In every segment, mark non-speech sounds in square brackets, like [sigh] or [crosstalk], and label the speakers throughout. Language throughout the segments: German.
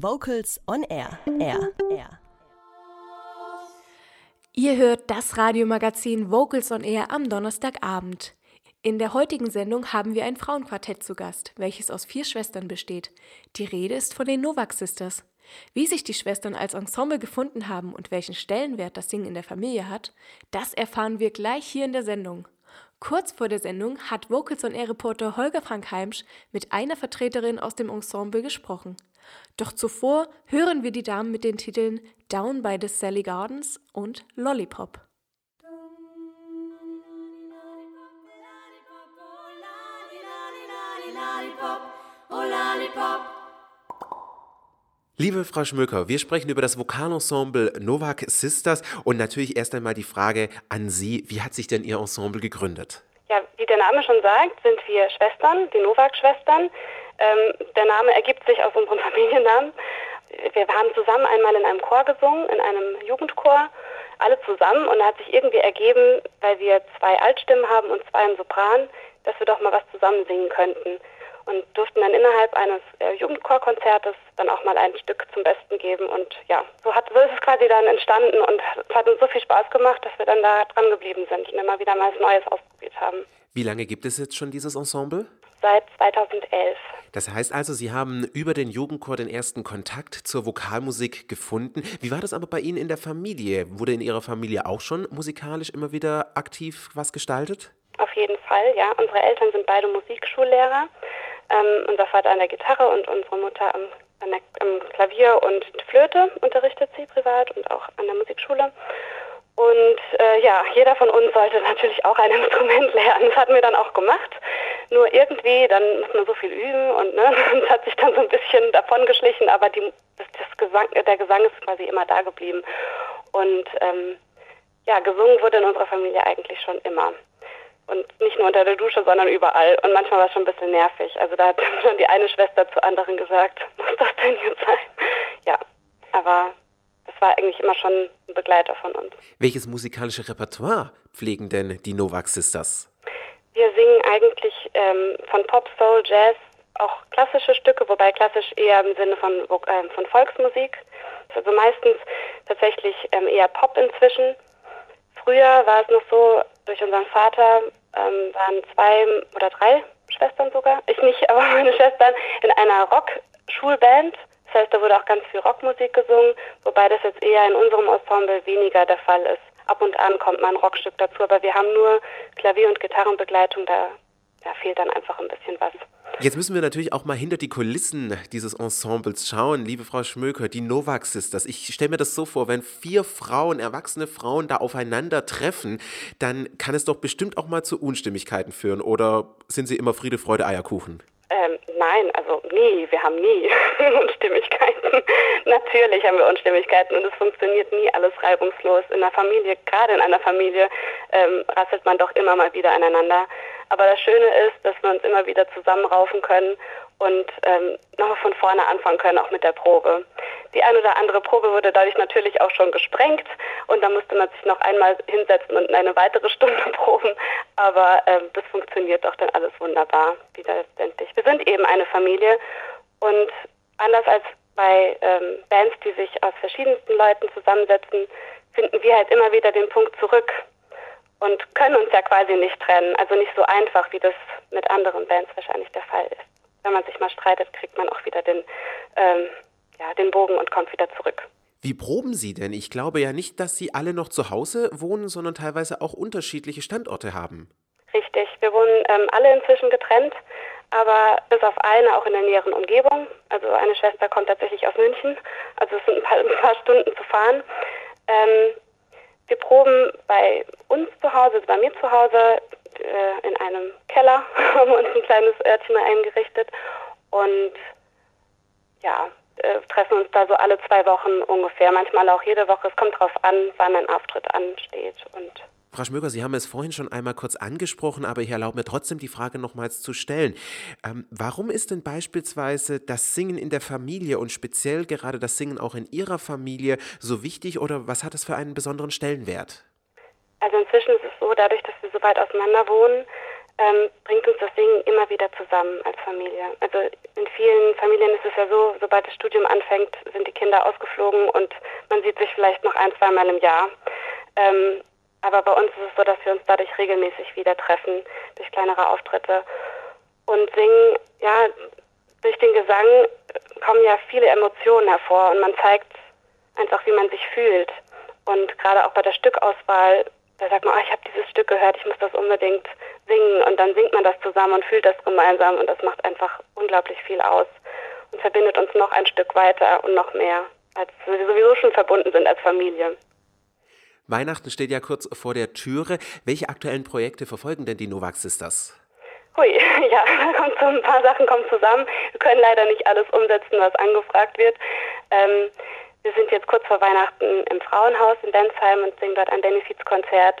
Speaker 1: Vocals on Air. Air. Air.
Speaker 2: Ihr hört das Radiomagazin Vocals on Air am Donnerstagabend. In der heutigen Sendung haben wir ein Frauenquartett zu Gast, welches aus vier Schwestern besteht. Die Rede ist von den Novak Sisters. Wie sich die Schwestern als Ensemble gefunden haben und welchen Stellenwert das Singen in der Familie hat, das erfahren wir gleich hier in der Sendung. Kurz vor der Sendung hat Vocals on Air Reporter Holger Frank Heimsch mit einer Vertreterin aus dem Ensemble gesprochen. Doch zuvor hören wir die Damen mit den Titeln Down by the Sally Gardens und Lollipop.
Speaker 3: Liebe Frau Schmöker, wir sprechen über das Vokalensemble Novak Sisters und natürlich erst einmal die Frage an Sie, wie hat sich denn Ihr Ensemble gegründet?
Speaker 4: Ja, wie der Name schon sagt, sind wir Schwestern, die Novak-Schwestern. Ähm, der Name ergibt sich aus unserem [laughs] Familiennamen. Wir haben zusammen einmal in einem Chor gesungen, in einem Jugendchor, alle zusammen und da hat sich irgendwie ergeben, weil wir zwei Altstimmen haben und zwei im Sopran, dass wir doch mal was zusammen singen könnten und durften dann innerhalb eines äh, Jugendchorkonzertes dann auch mal ein Stück zum Besten geben. Und ja, so, hat, so ist es quasi dann entstanden und es hat uns so viel Spaß gemacht, dass wir dann da dran geblieben sind und immer wieder mal was Neues ausprobiert haben.
Speaker 3: Wie lange gibt es jetzt schon dieses Ensemble?
Speaker 4: Seit 2011.
Speaker 3: Das heißt also, Sie haben über den Jugendchor den ersten Kontakt zur Vokalmusik gefunden. Wie war das aber bei Ihnen in der Familie? Wurde in Ihrer Familie auch schon musikalisch immer wieder aktiv was gestaltet?
Speaker 4: Auf jeden Fall, ja. Unsere Eltern sind beide Musikschullehrer. Ähm, unser Vater an der Gitarre und unsere Mutter am, der, am Klavier und Flöte unterrichtet sie privat und auch an der Musikschule. Und äh, ja, jeder von uns sollte [laughs] natürlich auch ein Instrument lernen. Das hatten wir dann auch gemacht. Nur irgendwie, dann muss man so viel üben und ne, [laughs] hat sich dann so ein bisschen davon geschlichen, aber die, das, das Gesang, der Gesang ist quasi immer da geblieben. Und ähm, ja, gesungen wurde in unserer Familie eigentlich schon immer. Und nicht nur unter der Dusche, sondern überall. Und manchmal war es schon ein bisschen nervig. Also da hat [laughs] schon die eine Schwester zur anderen gesagt, [laughs] muss das denn jetzt sein? Ja, aber das war eigentlich immer schon ein Begleiter von uns.
Speaker 3: Welches musikalische Repertoire pflegen denn die Novak Sisters?
Speaker 4: Wir singen eigentlich ähm, von Pop, Soul, Jazz, auch klassische Stücke, wobei klassisch eher im Sinne von, äh, von Volksmusik. Also meistens tatsächlich ähm, eher Pop inzwischen. Früher war es noch so, durch unseren Vater ähm, waren zwei oder drei Schwestern sogar, ich nicht, [laughs] aber meine Schwestern, in einer Rock-Schulband. Das heißt, da wurde auch ganz viel Rockmusik gesungen, wobei das jetzt eher in unserem Ensemble weniger der Fall ist. Ab und an kommt mal ein Rockstück dazu, aber wir haben nur Klavier- und Gitarrenbegleitung, da, da fehlt dann einfach ein bisschen was.
Speaker 3: Jetzt müssen wir natürlich auch mal hinter die Kulissen dieses Ensembles schauen, liebe Frau Schmöker, die Novak Sisters. Ich stelle mir das so vor, wenn vier Frauen, erwachsene Frauen da aufeinandertreffen, dann kann es doch bestimmt auch mal zu Unstimmigkeiten führen. Oder sind sie immer Friede, Freude, Eierkuchen?
Speaker 4: Ähm, nein, also nie, wir haben nie [laughs] Unstimmigkeiten. Natürlich haben wir Unstimmigkeiten und es funktioniert nie alles reibungslos. In der Familie, gerade in einer Familie, ähm, rasselt man doch immer mal wieder aneinander. Aber das Schöne ist, dass wir uns immer wieder zusammenraufen können und ähm, nochmal von vorne anfangen können, auch mit der Probe. Die ein oder andere Probe wurde dadurch natürlich auch schon gesprengt und da musste man sich noch einmal hinsetzen und eine weitere Stunde [laughs] proben. Aber ähm, das funktioniert doch dann alles wunderbar wieder letztendlich. Wir sind eben eine Familie und anders als bei ähm, Bands, die sich aus verschiedensten Leuten zusammensetzen, finden wir halt immer wieder den Punkt zurück und können uns ja quasi nicht trennen. Also nicht so einfach, wie das mit anderen Bands wahrscheinlich der Fall ist. Wenn man sich mal streitet, kriegt man auch wieder den, ähm, ja, den Bogen und kommt wieder zurück.
Speaker 3: Wie proben Sie denn? Ich glaube ja nicht, dass Sie alle noch zu Hause wohnen, sondern teilweise auch unterschiedliche Standorte haben.
Speaker 4: Richtig, wir wohnen ähm, alle inzwischen getrennt, aber bis auf eine auch in der näheren Umgebung. Also eine Schwester kommt tatsächlich aus München, also es sind ein paar, [laughs] ein paar Stunden zu fahren. Ähm, wir proben bei uns zu Hause, also bei mir zu Hause, äh, in einem Keller, [laughs] haben wir uns ein kleines Örtchen eingerichtet und ja, äh, treffen uns da so alle zwei Wochen ungefähr, manchmal auch jede Woche. Es kommt darauf an, wann ein Auftritt ansteht und
Speaker 3: Frau Schmöger, Sie haben es vorhin schon einmal kurz angesprochen, aber ich erlaube mir trotzdem die Frage nochmals zu stellen. Ähm, warum ist denn beispielsweise das Singen in der Familie und speziell gerade das Singen auch in Ihrer Familie so wichtig oder was hat es für einen besonderen Stellenwert?
Speaker 4: Also inzwischen ist es so, dadurch, dass wir so weit auseinander wohnen, ähm, bringt uns das Singen immer wieder zusammen als Familie. Also in vielen Familien ist es ja so, sobald das Studium anfängt, sind die Kinder ausgeflogen und man sieht sich vielleicht noch ein, zweimal im Jahr. Ähm, aber bei uns ist es so, dass wir uns dadurch regelmäßig wieder treffen, durch kleinere Auftritte. Und singen, ja, durch den Gesang kommen ja viele Emotionen hervor und man zeigt einfach, wie man sich fühlt. Und gerade auch bei der Stückauswahl, da sagt man, oh, ich habe dieses Stück gehört, ich muss das unbedingt singen. Und dann singt man das zusammen und fühlt das gemeinsam und das macht einfach unglaublich viel aus und verbindet uns noch ein Stück weiter und noch mehr, als wir sowieso schon verbunden sind als Familie.
Speaker 3: Weihnachten steht ja kurz vor der Türe. Welche aktuellen Projekte verfolgen denn die Novak Sisters?
Speaker 4: Hui, [laughs] ja, kommt so ein paar Sachen kommen zusammen. Wir können leider nicht alles umsetzen, was angefragt wird. Ähm, wir sind jetzt kurz vor Weihnachten im Frauenhaus in Densheim und singen dort ein Benefizkonzert.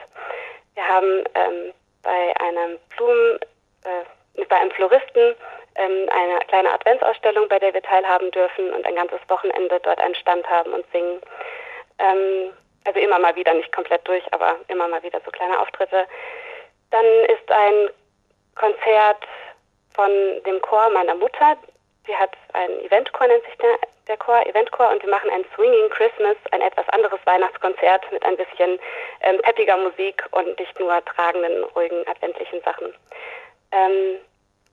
Speaker 4: Wir haben ähm, bei einem Blumen, äh, bei einem Floristen ähm, eine kleine Adventsausstellung, bei der wir teilhaben dürfen und ein ganzes Wochenende dort einen Stand haben und singen. Ähm, also immer mal wieder, nicht komplett durch, aber immer mal wieder so kleine Auftritte. Dann ist ein Konzert von dem Chor meiner Mutter. Sie hat ein Eventchor, nennt sich der, der Chor, Eventchor, und wir machen ein Swinging Christmas, ein etwas anderes Weihnachtskonzert mit ein bisschen ähm, peppiger Musik und nicht nur tragenden, ruhigen, adventlichen Sachen. Ähm,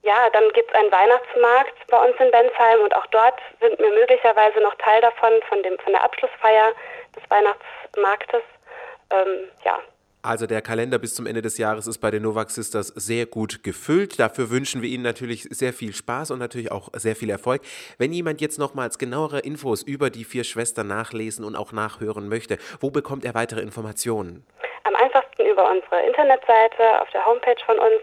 Speaker 4: ja, dann gibt es einen Weihnachtsmarkt bei uns in Bensheim und auch dort sind wir möglicherweise noch Teil davon, von, dem, von der Abschlussfeier des Weihnachtsmarktes. Ähm, ja,
Speaker 3: also der Kalender bis zum Ende des Jahres ist bei den Novak Sisters sehr gut gefüllt. Dafür wünschen wir Ihnen natürlich sehr viel Spaß und natürlich auch sehr viel Erfolg. Wenn jemand jetzt nochmals genauere Infos über die vier Schwestern nachlesen und auch nachhören möchte, wo bekommt er weitere Informationen?
Speaker 4: Am einfachsten über unsere Internetseite auf der Homepage von uns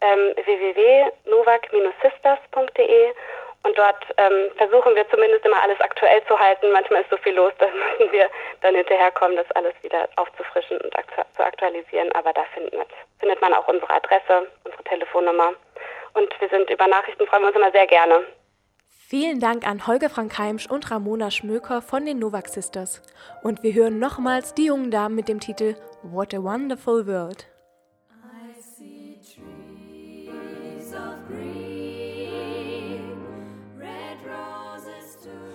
Speaker 4: ähm, www.novak-sisters.de und dort ähm, versuchen wir zumindest immer alles aktuell zu halten. Manchmal ist so viel los, [laughs] da müssen wir dann hinterherkommen, das alles wieder aufzufrischen und aktu zu aktualisieren. Aber da findet, findet man auch unsere Adresse, unsere Telefonnummer. Und wir sind über Nachrichten, freuen wir uns immer sehr gerne.
Speaker 2: Vielen Dank an Holger Frank Heimsch und Ramona Schmöker von den Novak Sisters. Und wir hören nochmals die jungen Damen mit dem Titel What a Wonderful World.